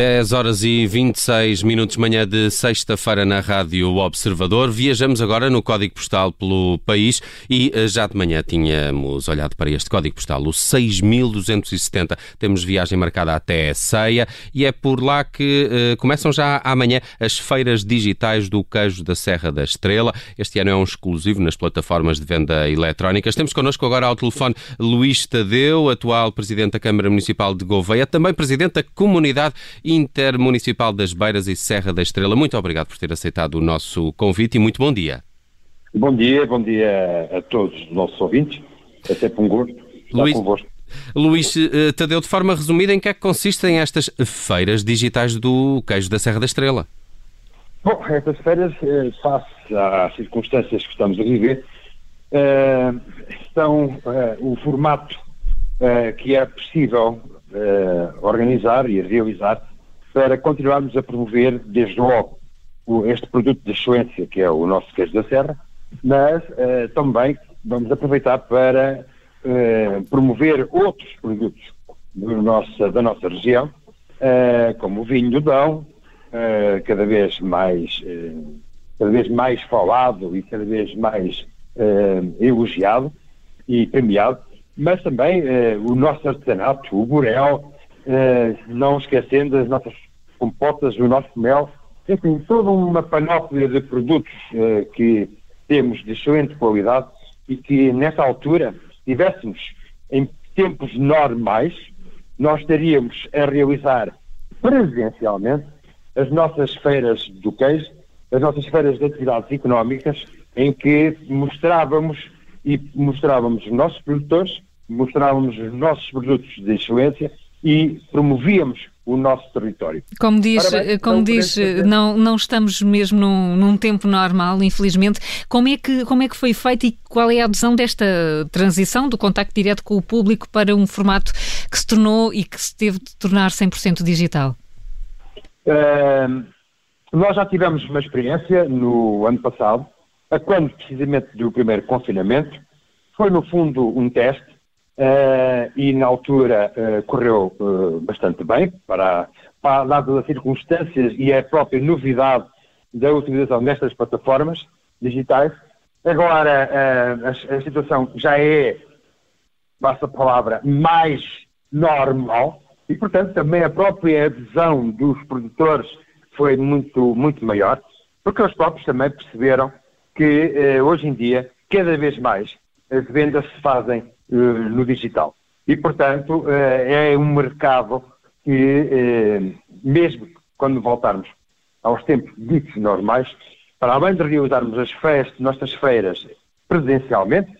10 horas e 26 minutos manhã de sexta-feira na Rádio Observador. Viajamos agora no código postal pelo país e eh, já de manhã tínhamos olhado para este código postal, o 6270. Temos viagem marcada até ceia e é por lá que uh, começam já amanhã as feiras digitais do queijo da Serra da Estrela. Este ano é um exclusivo nas plataformas de venda eletrónicas. Temos connosco agora ao telefone Luís Tadeu, atual presidente da Câmara Municipal de Gouveia, também presidente da Comunidade Intermunicipal das Beiras e Serra da Estrela. Muito obrigado por ter aceitado o nosso convite e muito bom dia. Bom dia, bom dia a todos os nossos ouvintes. É sempre um gosto estar Luís... convosco. Luís uh, Tadeu, de forma resumida, em que é que consistem estas feiras digitais do queijo da Serra da Estrela? Bom, estas feiras, eh, face às circunstâncias que estamos a viver, eh, estão o formato que é possível organizar e realizar para continuarmos a promover, desde logo, este produto de excelência, que é o nosso queijo da Serra, mas uh, também vamos aproveitar para uh, promover outros produtos nosso, da nossa região, uh, como o vinho do Dão, cada vez mais cada vez mais falado e cada vez mais elogiado e premiado, mas também o nosso artesanato, o burel, não esquecendo as nossas compotas, o nosso mel, enfim, toda uma panóplia de produtos uh, que temos de excelente qualidade e que nessa altura, se estivéssemos em tempos normais, nós estaríamos a realizar presencialmente as nossas feiras do queijo, as nossas feiras de atividades económicas, em que mostrávamos e mostrávamos os nossos produtores, mostrávamos os nossos produtos de excelência e promovíamos o nosso território. Como diz, bem, como diz não, não estamos mesmo num, num, tempo normal, infelizmente. Como é, que, como é que foi feito e qual é a adesão desta transição do contacto direto com o público para um formato que se tornou e que se teve de tornar 100% digital? Uh, nós já tivemos uma experiência no ano passado, a quando precisamente do primeiro confinamento, foi no fundo um teste Uh, e na altura uh, correu uh, bastante bem, para, para dadas as circunstâncias e a própria novidade da utilização destas plataformas digitais. Agora a, a, situação já é, basta a palavra, mais normal e, portanto, também a própria adesão dos produtores foi muito, muito maior, porque os próprios também perceberam que hoje em dia, cada vez mais, as vendas se fazem no digital. E, portanto, eh, é um mercado que, eh, mesmo quando voltarmos aos tempos ditos normais, para além de realizarmos as festas, nossas feiras presencialmente,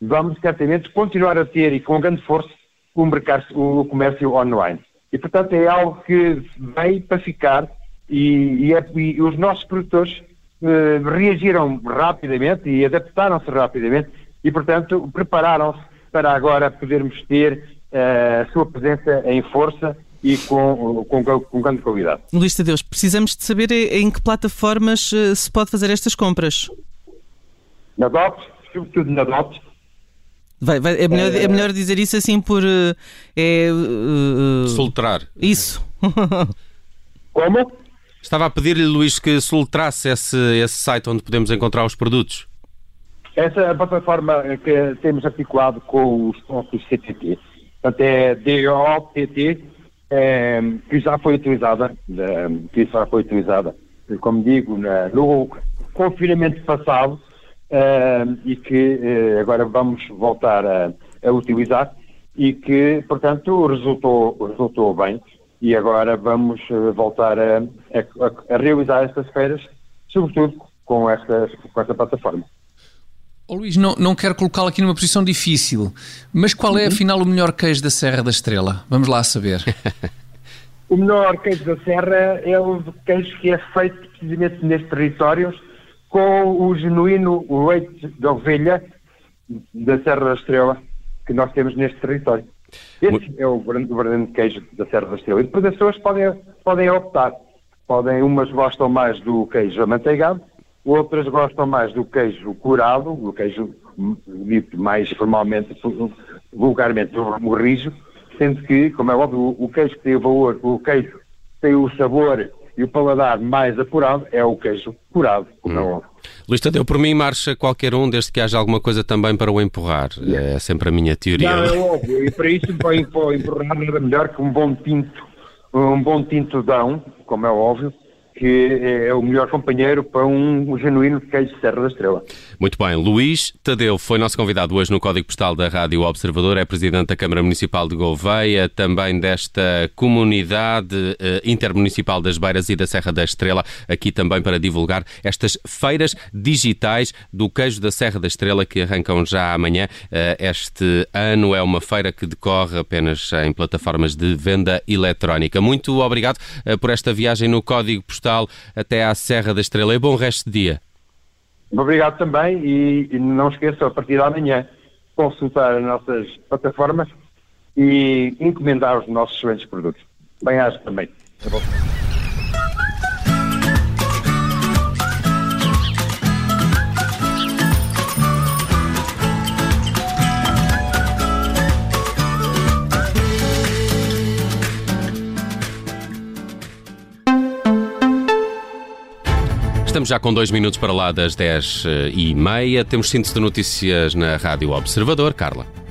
vamos certamente continuar a ter e com grande força o, mercado, o comércio online. E, portanto, é algo que veio para ficar e, e, é, e os nossos produtores reagiram rapidamente e adaptaram-se rapidamente e, portanto, prepararam-se para agora podermos ter uh, a sua presença em força e com, com, com grande qualidade. Luís Deus, precisamos de saber em que plataformas eh, se pode fazer estas compras. Na DOT, sobretudo na DOT. Vai, vai, é, melhor, é melhor dizer isso assim por. É, uh, Soltrar. Isso. Como? Estava a pedir-lhe, Luís, que soltrasse esse, esse site onde podemos encontrar os produtos. Essa é a plataforma que temos articulado com os pontos CTT. Portanto, é DOPT, é, que já foi utilizada, que já foi utilizada, como digo, na, no confinamento passado é, e que é, agora vamos voltar a, a, utilizar e que, portanto, resultou, resultou bem e agora vamos é, voltar a, a, a realizar estas feiras, sobretudo com com esta plataforma. Oh, Luís, não, não quero colocá-lo aqui numa posição difícil, mas qual é uhum. afinal o melhor queijo da Serra da Estrela? Vamos lá saber. o melhor queijo da Serra é o queijo que é feito precisamente nestes territórios com o genuíno leite de ovelha da Serra da Estrela que nós temos neste território. Esse é o grande, o verdadeiro queijo da Serra da Estrela. E depois as pessoas podem, podem optar. Podem, umas gostam mais do queijo amanteigado, outras gostam mais do queijo curado, do queijo dito mais formalmente, vulgarmente, o rijo, sendo que, como é óbvio, o queijo que tem o valor, o queijo que tem o sabor e o paladar mais apurado é o queijo curado, como é hum. é óbvio. Luís Tadeu, por mim marcha qualquer um, desde que haja alguma coisa também para o empurrar. É sempre a minha teoria. Não, é óbvio. E para isso, para empurrar, nada melhor que um bom tinto, um bom tinto dão, como é óbvio, que é o melhor companheiro para um genuíno queijo de Serra da Estrela. Muito bem. Luís Tadeu foi nosso convidado hoje no Código Postal da Rádio Observador, é presidente da Câmara Municipal de Gouveia, também desta comunidade eh, intermunicipal das Beiras e da Serra da Estrela, aqui também para divulgar estas feiras digitais do queijo da Serra da Estrela que arrancam já amanhã. Eh, este ano é uma feira que decorre apenas em plataformas de venda eletrónica. Muito obrigado eh, por esta viagem no Código Postal Postal até à Serra da Estrela. E bom resto de dia. Obrigado também e, e não esqueçam, a partir de amanhã, consultar as nossas plataformas e encomendar os nossos excelentes produtos. Bem-aja também. Tá Estamos já com dois minutos para lá das 10 eh, e meia. Temos síntese de notícias na Rádio Observador. Carla.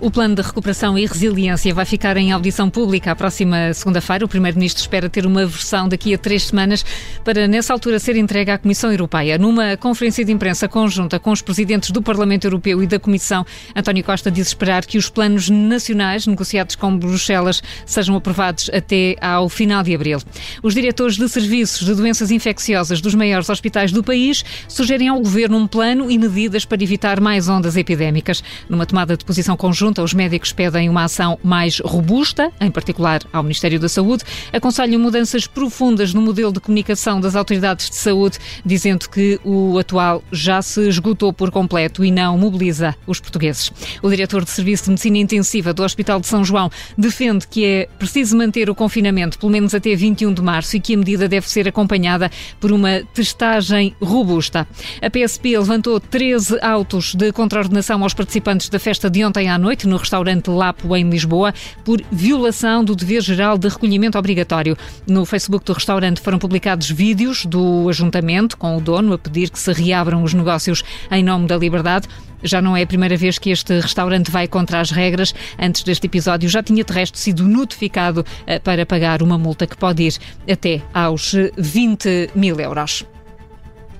O plano de recuperação e resiliência vai ficar em audição pública a próxima segunda-feira. O Primeiro-Ministro espera ter uma versão daqui a três semanas para, nessa altura, ser entregue à Comissão Europeia. Numa conferência de imprensa conjunta com os presidentes do Parlamento Europeu e da Comissão, António Costa diz esperar que os planos nacionais negociados com Bruxelas sejam aprovados até ao final de abril. Os diretores de serviços de doenças infecciosas dos maiores hospitais do país sugerem ao Governo um plano e medidas para evitar mais ondas epidémicas. Numa tomada de posição conjunta, conjunta, os médicos pedem uma ação mais robusta, em particular ao Ministério da Saúde, aconselham mudanças profundas no modelo de comunicação das autoridades de saúde, dizendo que o atual já se esgotou por completo e não mobiliza os portugueses. O diretor de Serviço de Medicina Intensiva do Hospital de São João defende que é preciso manter o confinamento pelo menos até 21 de março e que a medida deve ser acompanhada por uma testagem robusta. A PSP levantou 13 autos de contraordenação aos participantes da festa de ontem à noite noite no restaurante Lapo, em Lisboa, por violação do dever geral de recolhimento obrigatório. No Facebook do restaurante foram publicados vídeos do ajuntamento com o dono a pedir que se reabram os negócios em nome da liberdade. Já não é a primeira vez que este restaurante vai contra as regras. Antes deste episódio já tinha de resto sido notificado eh, para pagar uma multa que pode ir até aos 20 mil euros.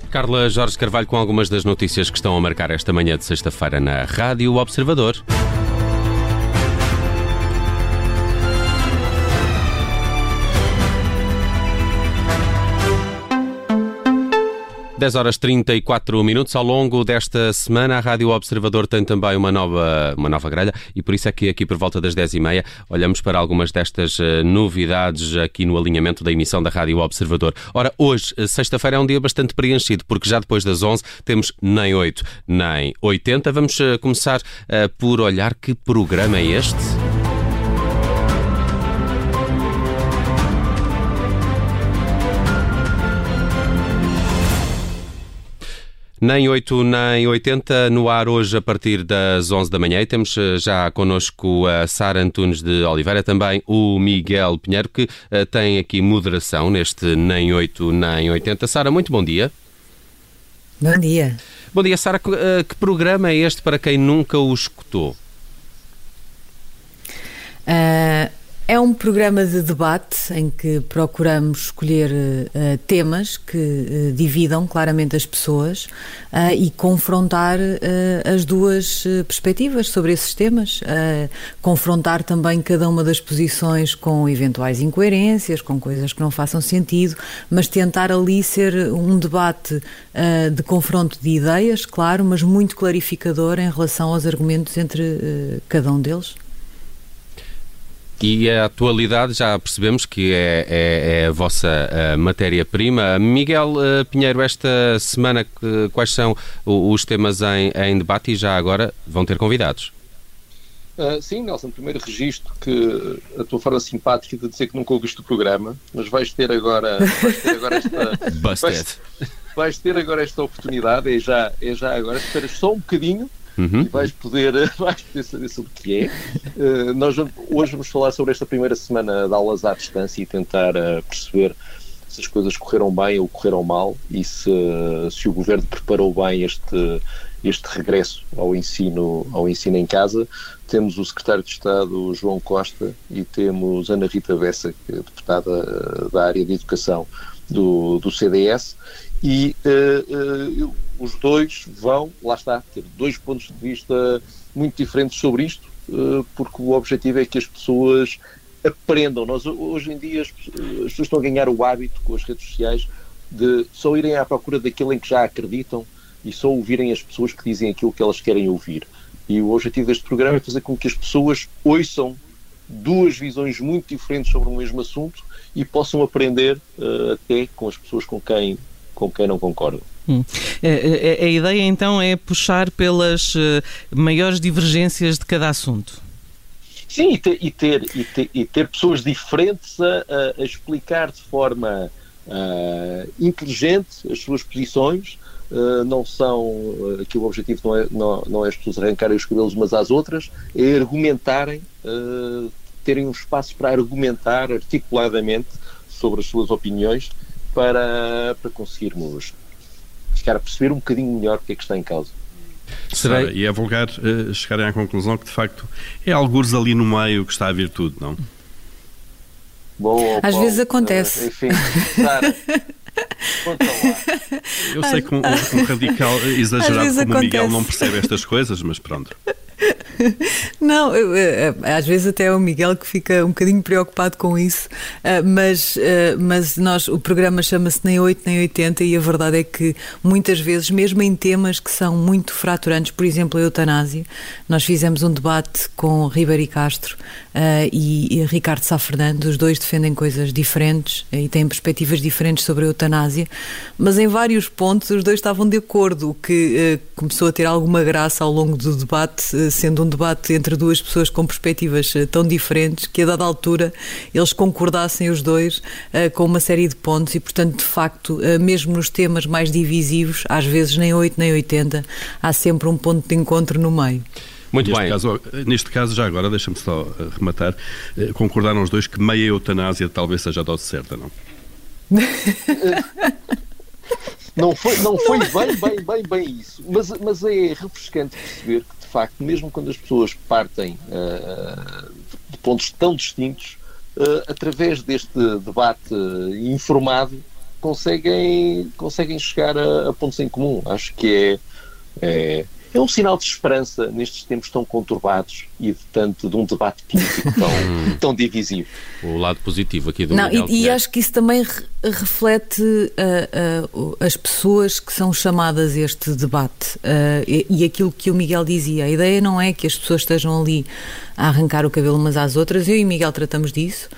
Carla Jorge Carvalho com algumas das notícias que estão a marcar esta manhã de sexta-feira na Rádio Observador. 10 horas 34 minutos. Ao longo desta semana, a Rádio Observador tem também uma nova, uma nova grelha e por isso é que aqui por volta das 10 e meia olhamos para algumas destas eh, novidades aqui no alinhamento da emissão da Rádio Observador. Ora, hoje, eh, sexta-feira, é um dia bastante preenchido porque já depois das 11 temos nem 8 nem 80. Vamos eh, começar por olhar que programa é este. Nem 8 nem 80 no ar hoje a partir das 11 da manhã. E temos eh, já connosco a Sara Antunes de Oliveira, também o Miguel Pinheiro, que uh, tem aqui moderação neste Nem 8 nem 80. Sara, muito bom dia. Bom dia. Bom dia, Sara. Que, que programa é este para quem nunca o escutou? Uh, é um programa de debate em que procuramos escolher uh, temas que uh, dividam claramente as pessoas uh, e confrontar as duas perspectivas sobre esses temas. confrontar também cada uma das posições com eventuais incoerências, com coisas que não façam sentido, mas tentar ali ser um debate de confronto de ideias, claro, mas muito clarificador em relação aos argumentos entre cada um deles. E a atualidade já percebemos que é, é, é a vossa matéria-prima. Miguel uh, Pinheiro, esta semana quais são os temas em, em, debate e já agora vão ter convidados? Uh, sim, Nelson, primeiro registro que a tua forma simpática de dizer que nunca ouviste o programa, mas vais ter agora, vais ter agora esta. Vais, vais, ter agora esta oportunidade, é já, é já agora, esperas só um bocadinho uhum. vais poder, vais poder saber sobre o que é. Uh, nós hoje vamos falar sobre esta primeira semana de aulas à distância e tentar uh, perceber se as coisas correram bem ou correram mal e se, se o governo preparou bem este, este regresso ao ensino, ao ensino em casa. Temos o secretário de Estado João Costa e temos Ana Rita Bessa, que é deputada eh, da área de educação do, do CDS, e uh, uh, os dois vão, lá está, ter dois pontos de vista muito diferentes sobre isto, uh, porque o objetivo é que as pessoas aprendam. Nós, hoje em dia, as pessoas estão a ganhar o hábito com as redes sociais de só irem à procura daquilo em que já acreditam e só ouvirem as pessoas que dizem aquilo que elas querem ouvir. E o objetivo deste programa é fazer com que as pessoas ouçam duas visões muito diferentes sobre o mesmo assunto e possam aprender uh, até com as pessoas com quem, com quem não concordam. Hum. A, é, a, é, é, a, ideia então é puxar pelas uh, maiores divergências de cada assunto. Sim, e ter, e ter, e ter, e ter pessoas diferentes a, a, explicar de forma uh, inteligente as suas posições. Uh, não são, aqui o objetivo não é, não, não é as pessoas arrancarem os cabelos umas às outras, é argumentarem, terem um espaço para argumentar articuladamente sobre as suas opiniões para, para conseguirmos ficar a perceber um bocadinho melhor o que é que está em causa. Será, e é vulgar uh, chegarem à conclusão que de facto é alguns ali no meio que está a virtude, não? Bom, Às Paulo, vezes acontece. Uh, enfim, Sara, Eu sei que um, um radical exagerado como o Miguel não percebe estas coisas, mas pronto. Não, às vezes até é o Miguel que fica um bocadinho preocupado com isso, ah, mas, mas nós, o programa chama-se Nem 8 nem 80 e a verdade é que muitas vezes, mesmo em temas que são muito fraturantes, por exemplo, a eutanásia, nós fizemos um debate com Ribeiro e Castro ah, e, Ricardo Sá Fernando, os dois defendem coisas diferentes e têm perspectivas diferentes sobre a eutanásia, mas em vários pontos os dois estavam de acordo, o que começou a ter alguma graça ao longo do debate sendo um debate entre duas pessoas com perspectivas eh, tão diferentes que a dada altura eles concordassem os dois uh, com uma série de pontos e, portanto, de facto, uh, mesmo nos temas mais divisivos, às vezes nem 8 nem 80, há sempre um ponto de encontro no meio. Muito neste bem. Caso, neste caso, já agora, deixa-me só rematar, concordaram os dois que meia eutanásia talvez seja a dose certa, não? não foi, não foi bem, bem, bem, bem isso. Mas, mas é refrescante perceber que facto, mesmo quando as pessoas partem uh, de pontos tão distintos, uh, através deste debate informado, conseguem, conseguem chegar a, a pontos em comum. Acho que é, é é um sinal de esperança nestes tempos tão conturbados e de tanto de um debate político tão, tão divisivo. O lado positivo aqui do Não, e, e, acho que isso também re reflete uh, uh, as pessoas que são chamadas a este debate uh, e, e, aquilo que o Miguel dizia. A ideia não é que as pessoas estejam ali a arrancar o cabelo umas às outras, eu e Miguel tratamos disso,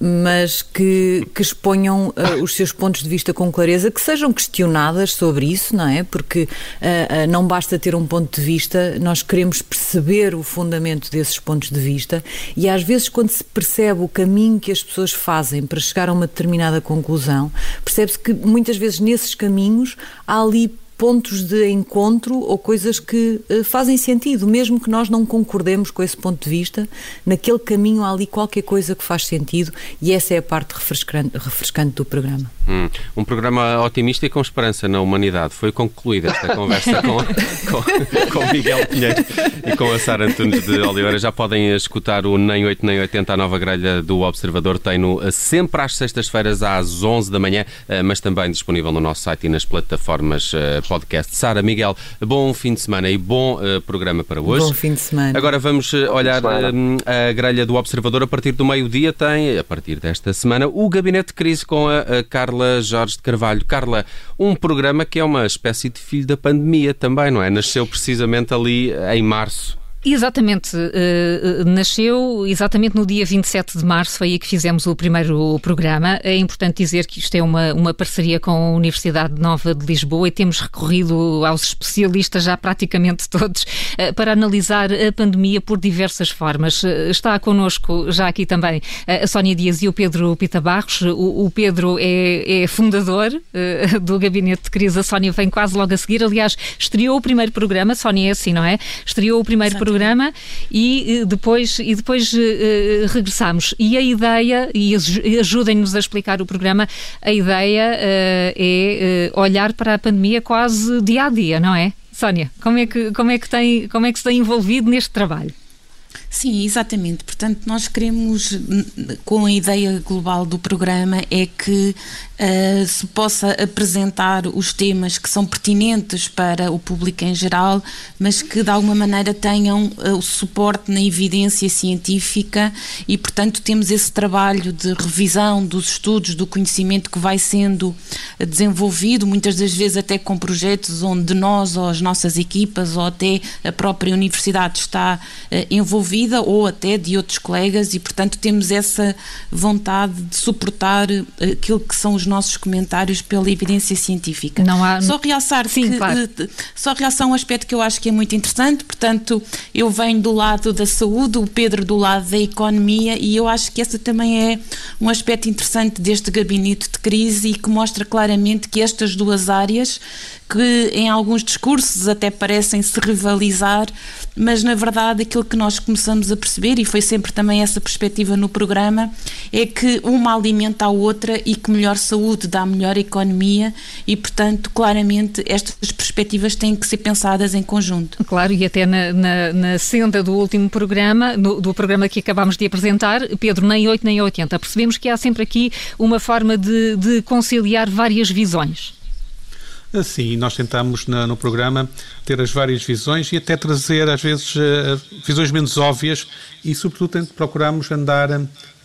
mas que, que exponham os seus pontos de vista com clareza, que sejam questionadas sobre isso, não é? Porque não basta ter um ponto de vista, nós queremos perceber o fundamento desses pontos de vista e às vezes quando se percebe o caminho que as pessoas fazem para chegar a uma determinada conclusão, percebe-se que muitas vezes nesses caminhos há ali pontos de encontro ou coisas que uh, fazem sentido, mesmo que nós não concordemos com esse ponto de vista, naquele caminho há ali qualquer coisa que faz sentido e essa é a parte refrescante, refrescante do programa. Hum, um programa otimista e com esperança na humanidade. Foi concluída esta conversa com, com, com Miguel Pinheiro e com a Sara Antunes de Oliveira. Já podem escutar o Nem 8 Nem 80, a nova grelha do Observador. Tem-no eh, sempre às sextas-feiras às 11 da manhã, eh, mas também disponível no nosso site e nas plataformas podcast. Sara, Miguel, bom fim de semana e bom programa para hoje. Bom fim de semana. Agora vamos olhar a grelha do Observador. A partir do meio-dia tem, a partir desta semana, o Gabinete de Crise com a, a Carla Jorge de Carvalho. Carla, um programa que é uma espécie de filho da pandemia também, não é? Nasceu precisamente ali em março. Exatamente. Uh, nasceu exatamente no dia 27 de março, foi aí que fizemos o primeiro programa. É importante dizer que isto é uma, uma parceria com a Universidade Nova de Lisboa e temos recorrido aos especialistas, já praticamente todos, uh, para analisar a pandemia por diversas formas. Uh, está connosco já aqui também a Sónia Dias e o Pedro Pita Barros. O, o Pedro é, é fundador do Gabinete de Crise. A Sónia vem quase logo a seguir. Aliás, estreou o primeiro programa. Sónia é assim, não é? Estreou o primeiro programa programa e eh, depois, e depois uh, regressamos. E a ideia, e ajudem-nos a explicar o programa, a ideia é olhar para a pandemia quase dia a dia, não é? Sónia, como é que, como é que, tem, como é que se tem envolvido neste trabalho? Sim, exatamente. Portanto, nós queremos, com a ideia global do programa, é que uh, se possa apresentar os temas que são pertinentes para o público em geral, mas que de alguma maneira tenham uh, o suporte na evidência científica e, portanto, temos esse trabalho de revisão dos estudos, do conhecimento que vai sendo desenvolvido, muitas das vezes até com projetos onde nós ou as nossas equipas ou até a própria universidade está uh, envolvida ou até de outros colegas e, portanto, temos essa vontade de suportar eh, aquilo que são os nossos comentários pela evidência científica. Não há... Só realçar Sim, que, claro. Eh, só realçar um aspecto que eu acho que é muito interessante, portanto, eu venho do lado da saúde, o Pedro do lado da economia e eu acho que esse também é um aspecto interessante deste gabinete de crise e que mostra claramente que estas duas áreas que em alguns discursos até parecem se rivalizar, mas na verdade aquilo que nós começamos a perceber, e foi sempre também essa perspectiva no programa, é que uma alimenta a outra e que melhor saúde dá melhor economia e, portanto, claramente estas perspectivas têm que ser pensadas em conjunto. Claro, e até na, na, na senda do último programa, no, do programa que acabámos de apresentar, Pedro, nem 8 nem 80, percebemos que há sempre aqui uma forma de, de conciliar várias visões. Sim, nós tentamos no programa ter as várias visões e até trazer, às vezes, uh, visões menos óbvias e, sobretudo, procuramos andar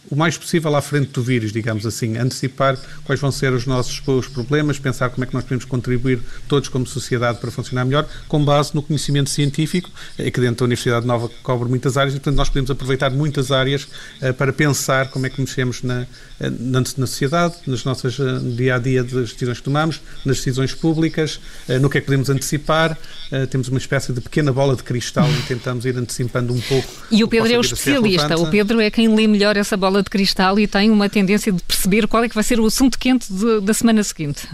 o mais possível à frente do vírus, digamos assim, antecipar quais vão ser os nossos os problemas, pensar como é que nós podemos contribuir todos como sociedade para funcionar melhor, com base no conhecimento científico, é que dentro da Universidade Nova cobre muitas áreas, e portanto nós podemos aproveitar muitas áreas para pensar como é que mexemos na, eh, na, na sociedade, nas nossas uh, dia a dia das decisões que tomamos, nas decisões públicas, uh, no que é que podemos antecipar. temos uma espécie de pequena bola de cristal e tentamos ir antecipando um pouco. E o Pedro é o especialista, o Pedro é quem lê melhor essa bola bola de cristal e tem uma tendência de perceber qual é que vai ser o assunto quente de, da semana seguinte.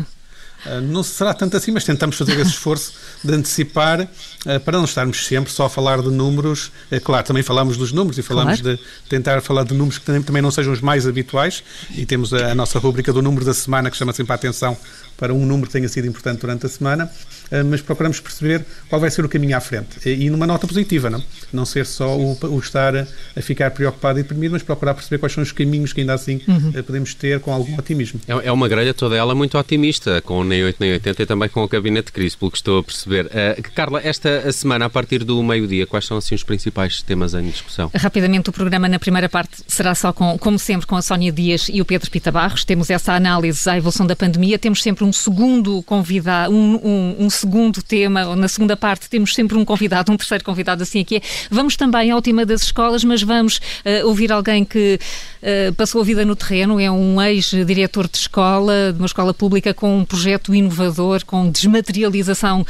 Uh, não será tanto assim, mas tentamos fazer esse esforço de antecipar uh, para não estarmos sempre só a falar de números. É claro, também falamos dos números e falamos claro. de tentar falar de números que também não sejam os mais habituais. E temos a, a nossa rúbrica do número da semana que chama sempre a atenção para um número que tenha sido importante durante a semana, eh, mas procuramos perceber qual vai ser o caminho à frente. E numa nota positiva, não? Não ser só o, o estar a, ficar preocupado e deprimido, mas procurar perceber quais são os caminhos que ainda assim uhum. Eh, podemos ter com algum otimismo. É, é uma grelha toda ela muito otimista, com o nem 8 nem 80 e também com o gabinete de crise, pelo que estou a perceber. Uh, Carla, esta semana, a partir do meio-dia, quais são assim os principais temas em discussão? Rapidamente, o programa na primeira parte será só com, como sempre, com a Sónia Dias e o Pedro Pita Barros. Temos essa análise à evolução da pandemia, temos sempre um segundo convidado, um, um, um, segundo tema, na segunda parte temos sempre um convidado, um terceiro convidado, assim aqui é. Vamos também ao tema das escolas, mas vamos uh, ouvir alguém que uh, passou a vida no terreno, é um ex-diretor de escola, de uma escola pública com um projeto inovador, com desmaterialização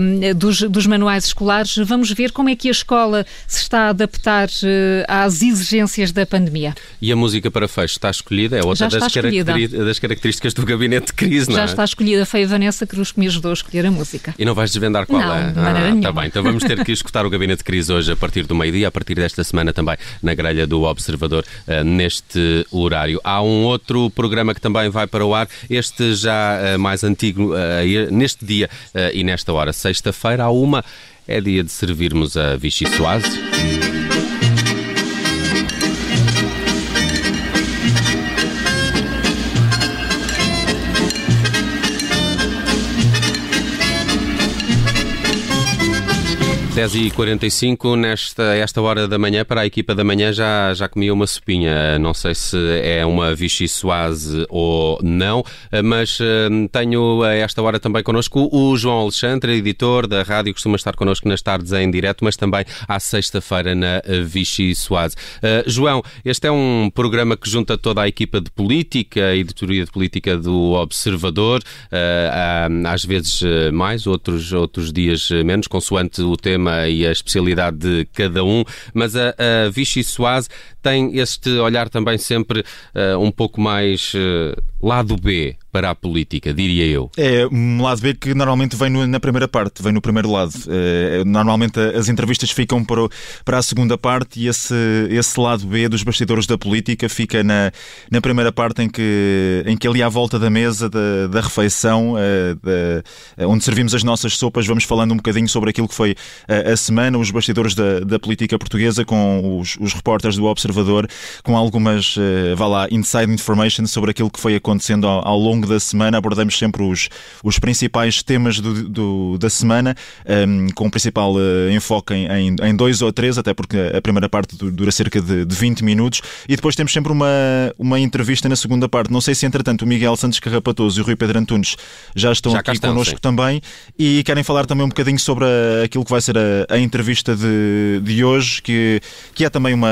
um, eh, dos, dos, manuais escolares. Vamos ver como é que a escola se está a adaptar uh, às exigências da pandemia. E a música para fecho está escolhida? É outra das, das, características do gabinete de crise, não é? Já está escolhida, foi a Vanessa Cruz que me ajudou a escolher a música. E não vais desvendar qual não, é? Maneira ah, Tá bem, então vamos ter que escutar o Gabinete de Crise hoje a partir do meio-dia, a partir desta semana também na grelha do Observador, uh, neste horário. Há um outro programa que também vai para o ar, este já uh, mais antigo, uh, neste dia e nesta hora, sexta-feira, há uma, é dia de servirmos a Vichy Soase. 10h45, nesta esta hora da manhã, para a equipa da manhã, já, já comia uma sopinha. Não sei se é uma Vichy Soise ou não, mas uh, tenho a esta hora também connosco o João Alexandre, editor da rádio, costuma estar connosco nas tardes em direto, mas também à sexta-feira na Vichy Soise. Uh, João, este é um programa que junta toda a equipa de política, a editoria de política do Observador, uh, às vezes mais, outros, outros dias menos, consoante o tema e a especialidade de cada um, mas a, a Vichy Soase tem este olhar também sempre uh, um pouco mais uh, lado B para a política, diria eu. É um lado B que normalmente vem na primeira parte, vem no primeiro lado. É, normalmente as entrevistas ficam para, para a segunda parte e esse, esse lado B dos bastidores da política fica na, na primeira parte em que, em que ali à volta da mesa da, da refeição, é, da, onde servimos as nossas sopas, vamos falando um bocadinho sobre aquilo que foi a, a semana, os bastidores da, da política portuguesa com os, os repórteres do Observador, com algumas, vá lá, inside information sobre aquilo que foi acontecendo ao, ao longo longo da semana abordamos sempre os, os principais temas do, do da semana, um, com o principal uh, enfoque em, em, dois ou três, até porque a primeira parte dura cerca de, de 20 minutos, e depois temos sempre uma, uma entrevista na segunda parte. Não sei se, entretanto, o Miguel Santos Carrapatoso e o Rui Pedro Antunes já estão já aqui estão, connosco sim. também e querem falar também um bocadinho sobre a, aquilo que vai ser a, a entrevista de, de hoje, que, que é também uma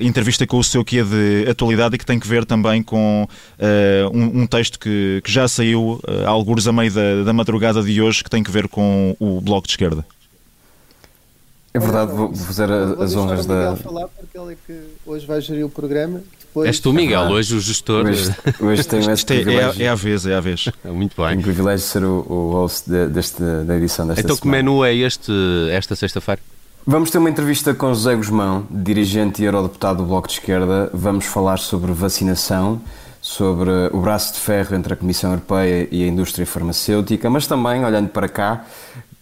entrevista com o seu que é de atualidade e que tem que ver também com uh, um, um texto que que, já saiu uh, alguns a meio da, da madrugada de hoje que tem que ver com o Bloco de Esquerda. É verdade, vou, fazer vou as honras da. falar porque ele é que hoje vai gerir o programa. Depois... És tu, Miguel, ah, hoje o gestor. Hoje, hoje tenho este é, é, é, a vez, é a vez. Muito bem. Tenho o privilégio de ser o, o host de, deste, da edição desta Então, semana. que menu é este, esta sexta-feira? Vamos ter uma entrevista com José Guzmão, dirigente e eurodeputado do Bloco de Esquerda. Vamos falar sobre vacinação sobre o braço de ferro entre a Comissão Europeia e a indústria farmacêutica, mas também, olhando para cá,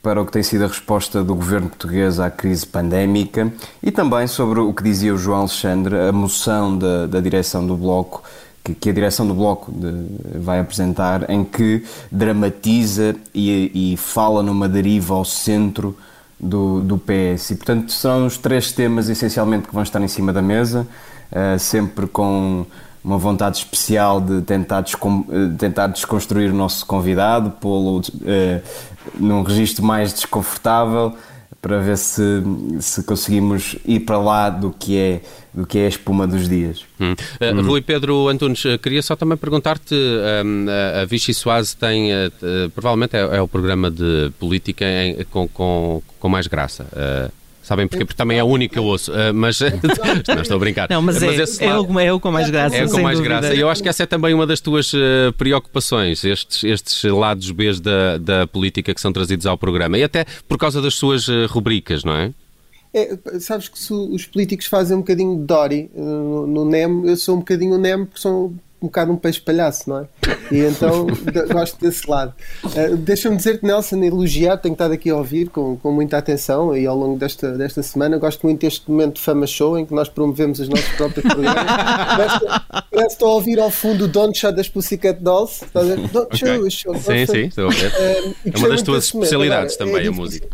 para o que tem sido a resposta do governo português à crise pandémica e também sobre o que dizia o João Alexandre, a moção da, da direção do Bloco, que, que a direção do Bloco de, vai apresentar, em que dramatiza e, e, fala numa deriva ao centro do, do PS. E, portanto, são os três temas essencialmente que vão estar em cima da mesa, uh, sempre com uma vontade especial de tentar, descom eh, tentar desconstruir o nosso convidado, pô-lo uh, num registro mais desconfortável para ver se, se conseguimos ir para lá do que é do que é a espuma dos dias. Hum. Uh, hum. Rui Pedro Antunes, queria só também perguntar-te, um, a Vichy Soase tem, uh, provavelmente é, é, o programa de política em, com, com, com mais graça. Uh, Sabem porque? Porque também é a única que eu ouço. Uh, mas não estou a brincar. Não, mas, mas é, é, o, é o com mais graça. É o com mais dúvida. graça. E eu acho que essa é também uma das tuas uh, preocupações, estes, estes lados B da, da política que são trazidos ao programa. E até por causa das suas uh, rubricas, não é? É, sabes que se os políticos fazem um bocadinho de Dory no, no NEM, eu sou um bocadinho o NEM porque são um bocado um peixe palhaço, não é? E então gosto desse lado. Uh, Deixa-me dizer-te, Nelson, elogiar, tenho estado aqui a ouvir com, com muita atenção e ao longo desta, desta semana. Gosto muito deste momento de Fama Show em que nós promovemos os nossos próprios programas. parece, parece que estou a ouvir ao fundo o Don't Shut das Pussycat Dolls. Estás a ver? Don't okay. show, Sim, sim, estou a ver. Uh, é uma das tuas especialidades Agora, também, é a música.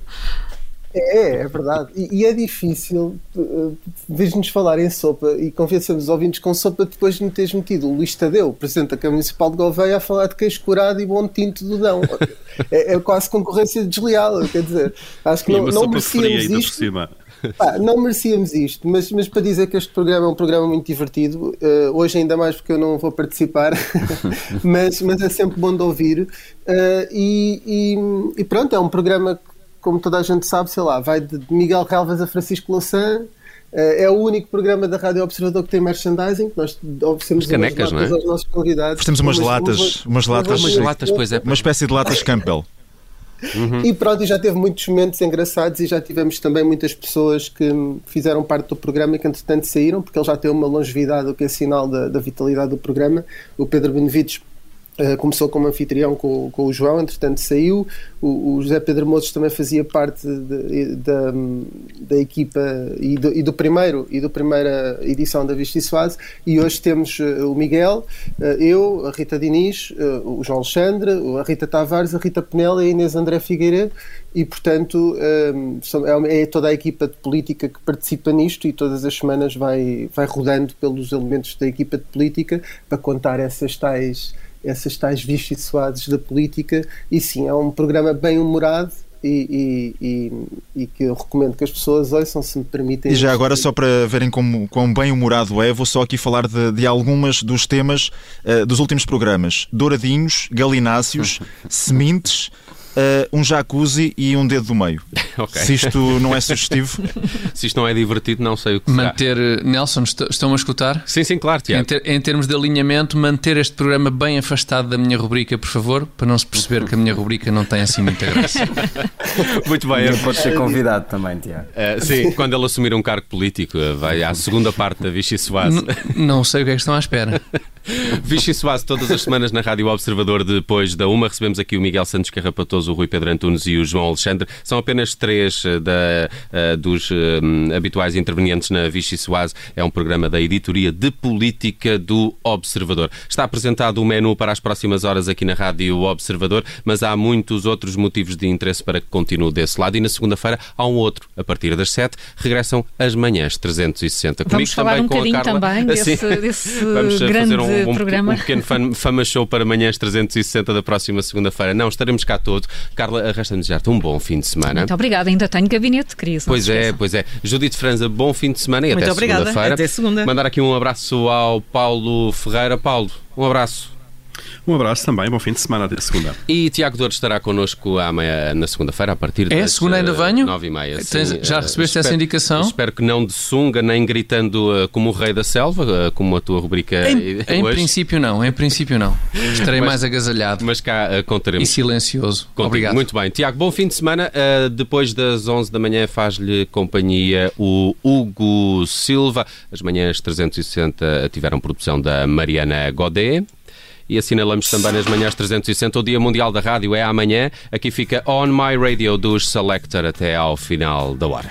É, é verdade. E, e é difícil, uh, nos falar em sopa e convencemos os ouvintes com sopa depois de me teres metido o Luís Tadeu, presidente da Câmara Municipal de Gouveia, a falar de queijo curado e bom tinto do Dão. é, é, quase concorrência desleal, quer dizer, acho que e não, não merecíamos isto. Pá, não merecíamos isto, mas, mas para dizer que este programa é um programa muito divertido, uh, hoje ainda mais porque eu não vou participar, mas, mas é sempre bom de ouvir. Uh, e, e, e, pronto, é um programa como toda a gente sabe, sei lá, vai de Miguel Calvas a Francisco Louçã. Eh, é o único programa da Rádio Observador que tem merchandising. Nós oferecemos canecas, umas latas é? aos nossos convidados. Temos umas, latas, umas latas, umas latas, pois é. Uma espécie de latas Campbell. Uhum. E pronto, já teve muitos momentos engraçados e já tivemos também muitas pessoas que fizeram parte do programa e que entretanto saíram, porque ele já tem uma longevidade, o que é sinal da, da vitalidade do programa. O Pedro Benevides começou como anfitrião com, com, o João, entretanto saiu. O, o José Pedro Moços também fazia parte da, da equipa e do, e do, primeiro e da primeira edição da Vista e. E hoje temos uh, o Miguel, uh, eu, a Rita Diniz, o João Alexandre, a Rita Tavares, a Rita Penela e a Inês André Figueiredo. E portanto é, é toda a equipa de política que participa nisto e todas as semanas vai, vai rodando pelos elementos da equipa de política para contar essas tais essas tais vicissituades da política, e sim, é um programa bem humorado e, e, e, e, que eu recomendo que as pessoas ouçam, se me permitem. E já agora, só para verem como, quão bem humorado é, vou só aqui falar de, de algumas dos temas uh, dos últimos programas: Douradinhos, Galináceos, Sementes um jacuzzi e um dedo do meio. okay. Se isto não é sugestivo. Se isto não é divertido, não sei o que Manter, será. Eh, Nelson, estão a escutar? Sim, sim, claro, Tiago. Em, ter, em, termos de alinhamento, manter este programa bem afastado da minha rubrica, por favor, para não se perceber que a minha rubrica não tem assim muita graça. Muito bem. Ele pode ser convidado também, Tiago. Uh, sim, quando ele assumir um cargo político, vai à segunda parte da Vichy Soase. Não sei o que é que estão à espera. Vichy Soase, todas as semanas na Rádio Observador, depois da uma, recebemos aqui o Miguel Santos Carrapatoso, o Rui Pedro Antunes e o João Alexandre. São apenas três eh, da, uh, dos uh, habituais intervenientes na Vichy Soase. É um programa da editoria de política do Observador. Está apresentado o menu para as próximas horas aqui na Rádio Observador, mas há muitos outros motivos de interesse para que continue desse lado. E na segunda-feira há um outro. A partir das sete, regressam as manhãs 360. Vamos falar também um com a Carla. também desse, desse Vamos grande fazer um, um, programa. Um pequeno fama show para manhãs 360 da próxima segunda-feira. Não, estaremos cá todos. Carla, arrasta-me desejar-te um bom fim de semana. Muito obrigada. Ainda tenho gabinete de crise. Pois é, pois é. Judite Franza, bom fim de semana e Muito até segunda-feira. Até segunda. Mandar aqui um abraço ao Paulo Ferreira. Paulo, um abraço. Um abraço também, bom fim de semana até segunda. E Tiago Dores estará connosco amanhã, na segunda-feira, a partir é, das segunda ainda venho? nove e meia. Tens, já recebeste espero, essa indicação? Espero que não de sunga, nem gritando uh, como o rei da selva, uh, como a tua rubrica Em, em princípio não, em princípio não. Estarei mas, mais agasalhado. Mas cá uh, contaremos. E silencioso. Contigo. Obrigado. Muito bem. Tiago, bom fim de semana. depois das 11 da manhã faz-lhe companhia o Hugo Silva. As manhãs 360 tiveram produção da Mariana Godet e assinalamos também nas manhãs 360 o Dia Mundial da Rádio é amanhã. Aqui fica On My Radio dos Selector até ao final da hora.